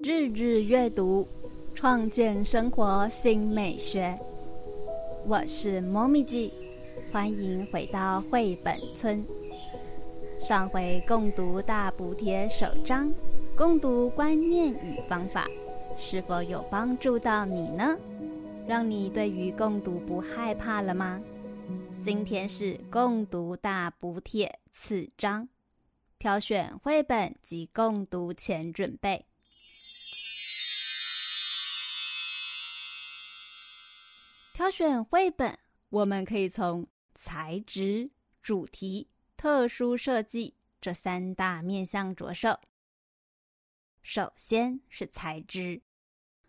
日日阅读，创建生活新美学。我是猫咪记，欢迎回到绘本村。上回共读大补帖首章，共读观念与方法，是否有帮助到你呢？让你对于共读不害怕了吗？今天是共读大补帖次章，挑选绘本及共读前准备。挑选绘本，我们可以从材质、主题、特殊设计这三大面向着手。首先是材质，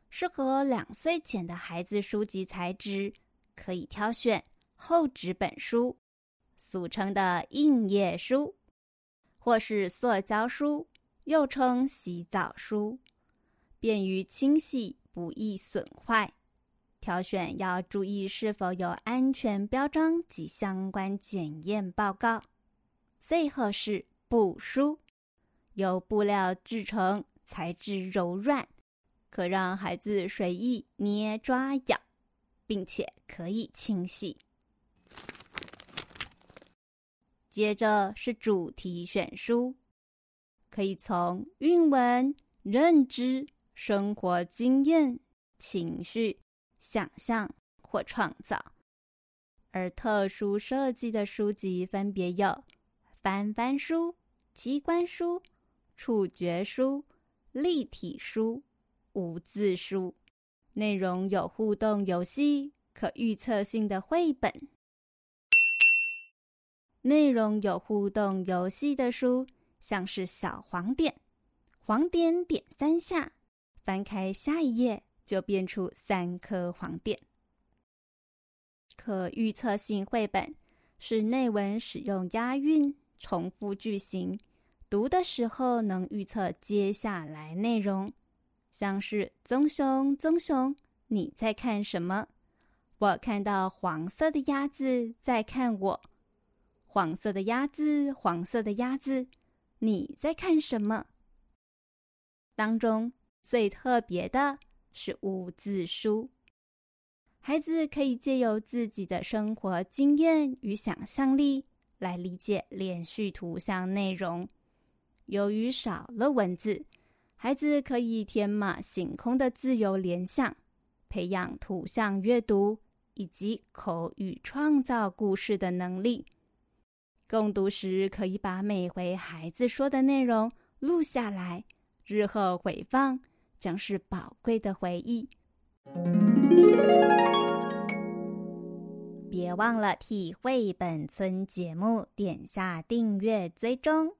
适合两岁前的孩子书籍材质，可以挑选厚纸本书，俗称的硬页书，或是塑胶书，又称洗澡书，便于清洗，不易损坏。挑选要注意是否有安全标章及相关检验报告。最后是布书，由布料制成，材质柔软，可让孩子随意捏抓咬，并且可以清洗。接着是主题选书，可以从韵文、认知、生活经验、情绪。想象或创造，而特殊设计的书籍分别有翻翻书、机关书、触觉书、立体书、无字书，内容有互动游戏、可预测性的绘本。内容有互动游戏的书，像是小黄点，黄点点三下，翻开下一页。就变出三颗黄点。可预测性绘本是内文使用押韵、重复句型，读的时候能预测接下来内容，像是“棕熊，棕熊，你在看什么？”我看到黄色的鸭子在看我。黄色的鸭子，黄色的鸭子，你在看什么？当中最特别的。是无字书，孩子可以借由自己的生活经验与想象力来理解连续图像内容。由于少了文字，孩子可以天马行空的自由联想，培养图像阅读以及口语创造故事的能力。共读时，可以把每回孩子说的内容录下来，日后回放。将是宝贵的回忆。别忘了替绘本村节目点下订阅追踪。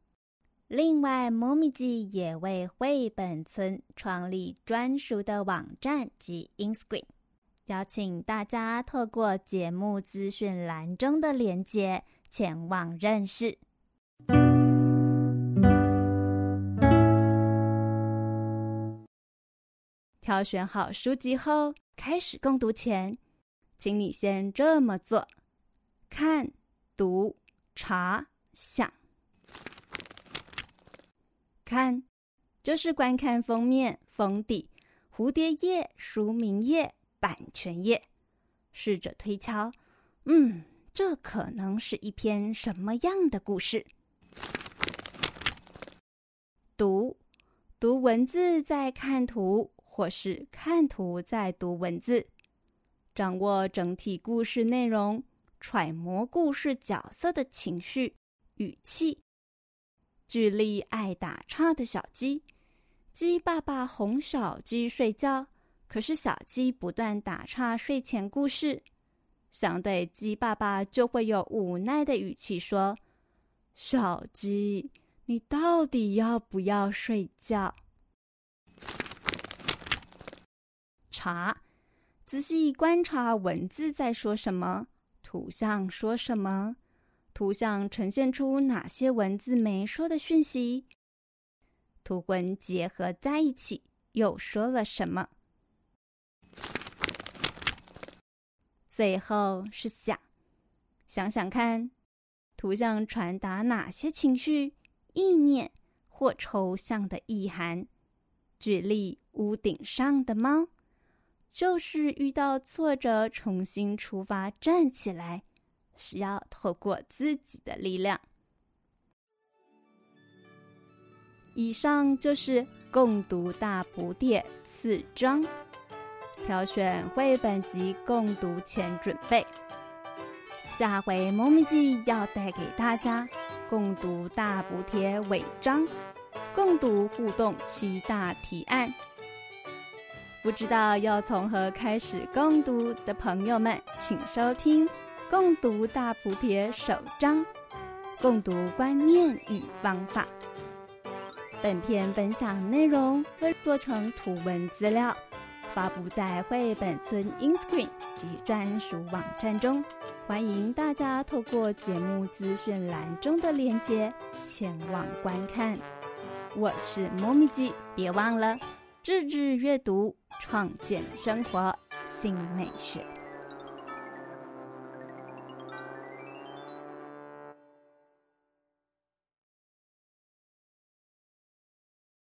另外，猫咪记也为绘本村创立专属的网站及 Instagram，邀请大家透过节目资讯栏中的链接前往认识。挑选好书籍后，开始共读前，请你先这么做：看、读、查、想。看，就是观看封面、封底、蝴蝶页、书名页、版权页，试着推敲，嗯，这可能是一篇什么样的故事？读，读文字，再看图。或是看图再读文字，掌握整体故事内容，揣摩故事角色的情绪、语气。举例：爱打岔的小鸡，鸡爸爸哄小鸡睡觉，可是小鸡不断打岔睡前故事，相对鸡爸爸就会有无奈的语气说：“小鸡，你到底要不要睡觉？”查，仔细观察文字在说什么，图像说什么，图像呈现出哪些文字没说的讯息，图文结合在一起又说了什么？最后是想，想想看，图像传达哪些情绪、意念或抽象的意涵。举例，屋顶上的猫，就是遇到挫折，重新出发，站起来，需要透过自己的力量。以上就是共读大补帖四章，挑选绘本集共读前准备。下回猫咪记要带给大家共读大补贴尾章。共读互动七大提案，不知道要从何开始共读的朋友们，请收听《共读大补帖》首章：共读观念与方法。本篇分享内容会做成图文资料，发布在绘本村 InScreen 及专属网站中，欢迎大家透过节目资讯栏中的链接前往观看。我是猫咪鸡，别忘了日日阅读，创建生活新美学。